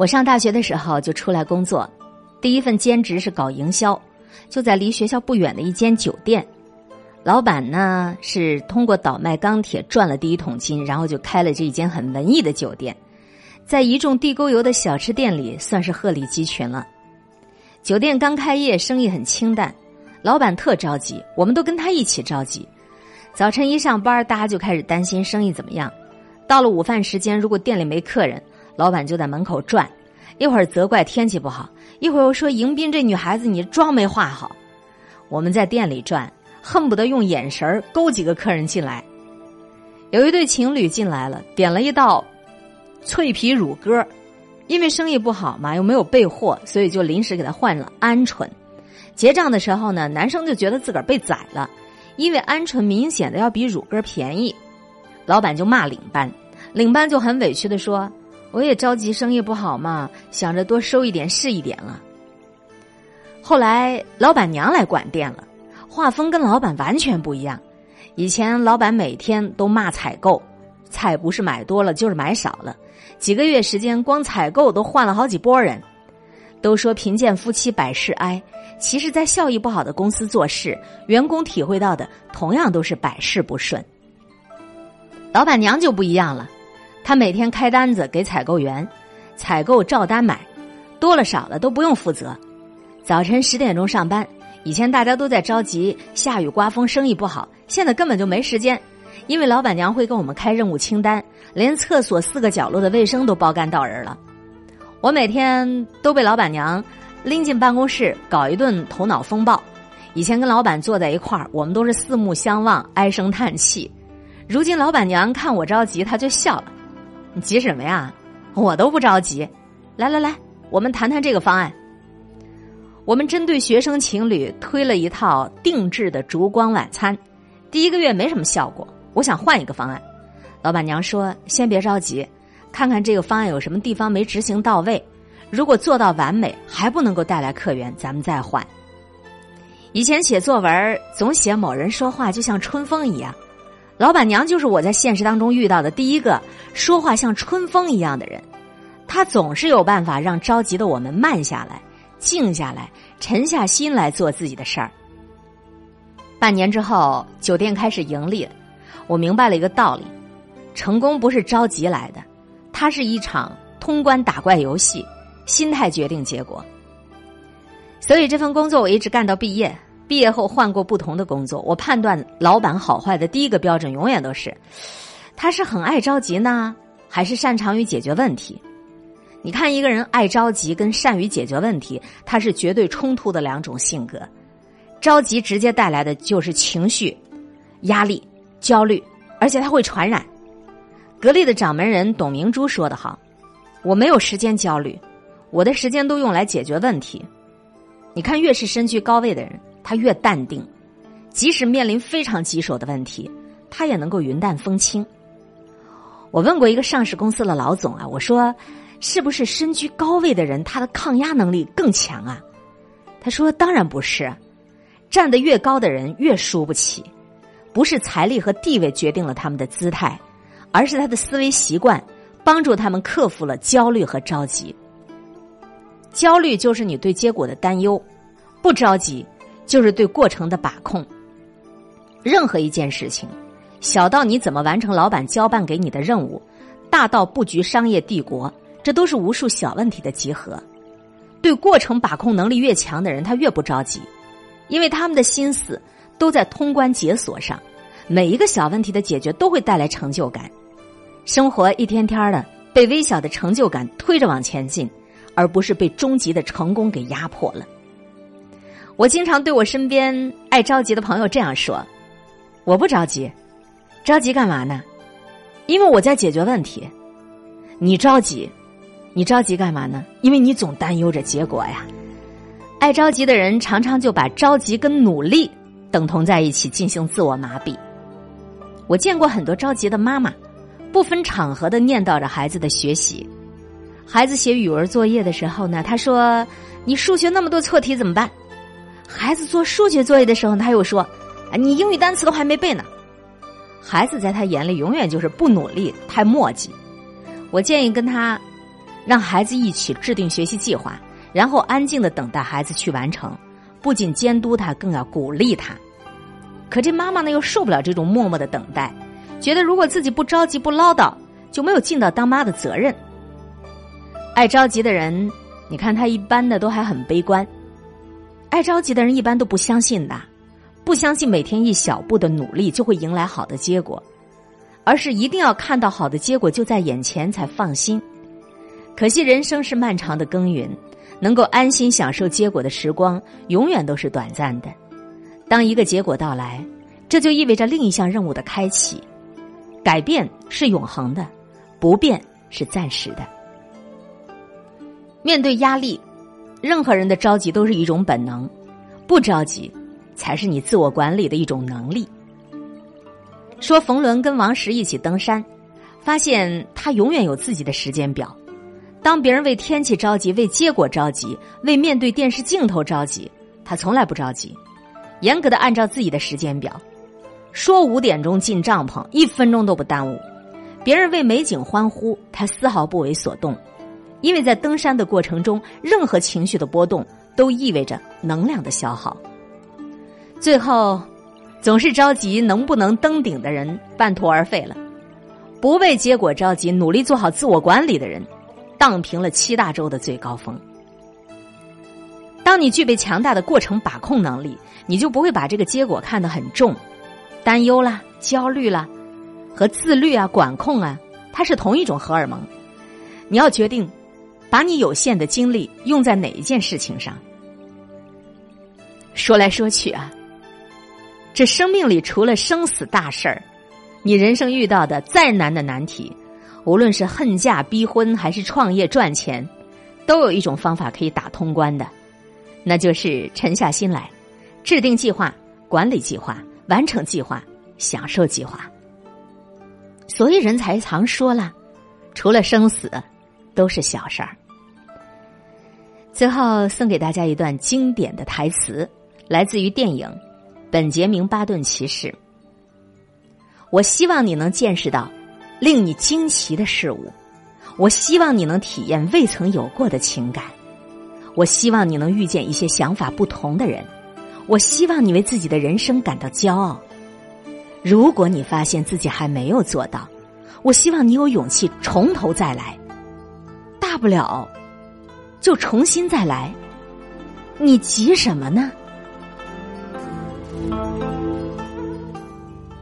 我上大学的时候就出来工作，第一份兼职是搞营销，就在离学校不远的一间酒店。老板呢是通过倒卖钢铁赚了第一桶金，然后就开了这一间很文艺的酒店，在一众地沟油的小吃店里算是鹤立鸡群了。酒店刚开业，生意很清淡，老板特着急，我们都跟他一起着急。早晨一上班，大家就开始担心生意怎么样。到了午饭时间，如果店里没客人，老板就在门口转，一会儿责怪天气不好，一会儿又说迎宾这女孩子你妆没化好。我们在店里转。恨不得用眼神勾几个客人进来。有一对情侣进来了，点了一道脆皮乳鸽，因为生意不好嘛，又没有备货，所以就临时给他换了鹌鹑。结账的时候呢，男生就觉得自个儿被宰了，因为鹌鹑明显的要比乳鸽便宜。老板就骂领班，领班就很委屈的说：“我也着急生意不好嘛，想着多收一点是一点了。”后来老板娘来管店了。画风跟老板完全不一样。以前老板每天都骂采购，菜不是买多了就是买少了。几个月时间，光采购都换了好几波人。都说贫贱夫妻百事哀，其实，在效益不好的公司做事，员工体会到的同样都是百事不顺。老板娘就不一样了，他每天开单子给采购员，采购照单买，多了少了都不用负责。早晨十点钟上班。以前大家都在着急，下雨刮风，生意不好。现在根本就没时间，因为老板娘会跟我们开任务清单，连厕所四个角落的卫生都包干到人了。我每天都被老板娘拎进办公室搞一顿头脑风暴。以前跟老板坐在一块儿，我们都是四目相望，唉声叹气。如今老板娘看我着急，她就笑了：“你急什么呀？我都不着急。来来来，我们谈谈这个方案。”我们针对学生情侣推了一套定制的烛光晚餐，第一个月没什么效果，我想换一个方案。老板娘说：“先别着急，看看这个方案有什么地方没执行到位。如果做到完美还不能够带来客源，咱们再换。”以前写作文总写某人说话就像春风一样，老板娘就是我在现实当中遇到的第一个说话像春风一样的人，她总是有办法让着急的我们慢下来。静下来，沉下心来做自己的事儿。半年之后，酒店开始盈利了。我明白了一个道理：成功不是着急来的，它是一场通关打怪游戏，心态决定结果。所以这份工作我一直干到毕业。毕业后换过不同的工作，我判断老板好坏的第一个标准永远都是：他是很爱着急呢，还是擅长于解决问题？你看，一个人爱着急跟善于解决问题，他是绝对冲突的两种性格。着急直接带来的就是情绪、压力、焦虑，而且他会传染。格力的掌门人董明珠说的好：“我没有时间焦虑，我的时间都用来解决问题。”你看，越是身居高位的人，他越淡定，即使面临非常棘手的问题，他也能够云淡风轻。我问过一个上市公司的老总啊，我说。是不是身居高位的人，他的抗压能力更强啊？他说：“当然不是，站得越高的人越输不起，不是财力和地位决定了他们的姿态，而是他的思维习惯帮助他们克服了焦虑和着急。焦虑就是你对结果的担忧，不着急就是对过程的把控。任何一件事情，小到你怎么完成老板交办给你的任务，大到布局商业帝国。”这都是无数小问题的集合，对过程把控能力越强的人，他越不着急，因为他们的心思都在通关解锁上，每一个小问题的解决都会带来成就感，生活一天天的被微小的成就感推着往前进，而不是被终极的成功给压迫了。我经常对我身边爱着急的朋友这样说：“我不着急，着急干嘛呢？因为我在解决问题，你着急。”你着急干嘛呢？因为你总担忧着结果呀。爱着急的人常常就把着急跟努力等同在一起，进行自我麻痹。我见过很多着急的妈妈，不分场合的念叨着孩子的学习。孩子写语文作业的时候呢，他说：“你数学那么多错题怎么办？”孩子做数学作业的时候，他又说：“啊，你英语单词都还没背呢。”孩子在他眼里永远就是不努力、太磨叽。我建议跟他。让孩子一起制定学习计划，然后安静的等待孩子去完成，不仅监督他，更要鼓励他。可这妈妈呢，又受不了这种默默的等待，觉得如果自己不着急、不唠叨，就没有尽到当妈的责任。爱着急的人，你看他一般的都还很悲观。爱着急的人一般都不相信的，不相信每天一小步的努力就会迎来好的结果，而是一定要看到好的结果就在眼前才放心。可惜人生是漫长的耕耘，能够安心享受结果的时光永远都是短暂的。当一个结果到来，这就意味着另一项任务的开启。改变是永恒的，不变是暂时的。面对压力。任何人的着急都是一种本能，不着急才是你自我管理的一种能力。说冯仑跟王石一起登山，发现他永远有自己的时间表。当别人为天气着急、为结果着急、为面对电视镜头着急，他从来不着急，严格的按照自己的时间表。说五点钟进帐篷，一分钟都不耽误。别人为美景欢呼，他丝毫不为所动。因为在登山的过程中，任何情绪的波动都意味着能量的消耗。最后，总是着急能不能登顶的人半途而废了；不为结果着急，努力做好自我管理的人，荡平了七大洲的最高峰。当你具备强大的过程把控能力，你就不会把这个结果看得很重，担忧啦、焦虑啦，和自律啊、管控啊，它是同一种荷尔蒙。你要决定。把你有限的精力用在哪一件事情上？说来说去啊，这生命里除了生死大事儿，你人生遇到的再难的难题，无论是恨嫁、逼婚还是创业赚钱，都有一种方法可以打通关的，那就是沉下心来，制定计划、管理计划、完成计划、享受计划。所以人才常说了，除了生死，都是小事儿。最后送给大家一段经典的台词，来自于电影《本杰明·巴顿骑士》。我希望你能见识到令你惊奇的事物，我希望你能体验未曾有过的情感，我希望你能遇见一些想法不同的人，我希望你为自己的人生感到骄傲。如果你发现自己还没有做到，我希望你有勇气从头再来，大不了。就重新再来，你急什么呢？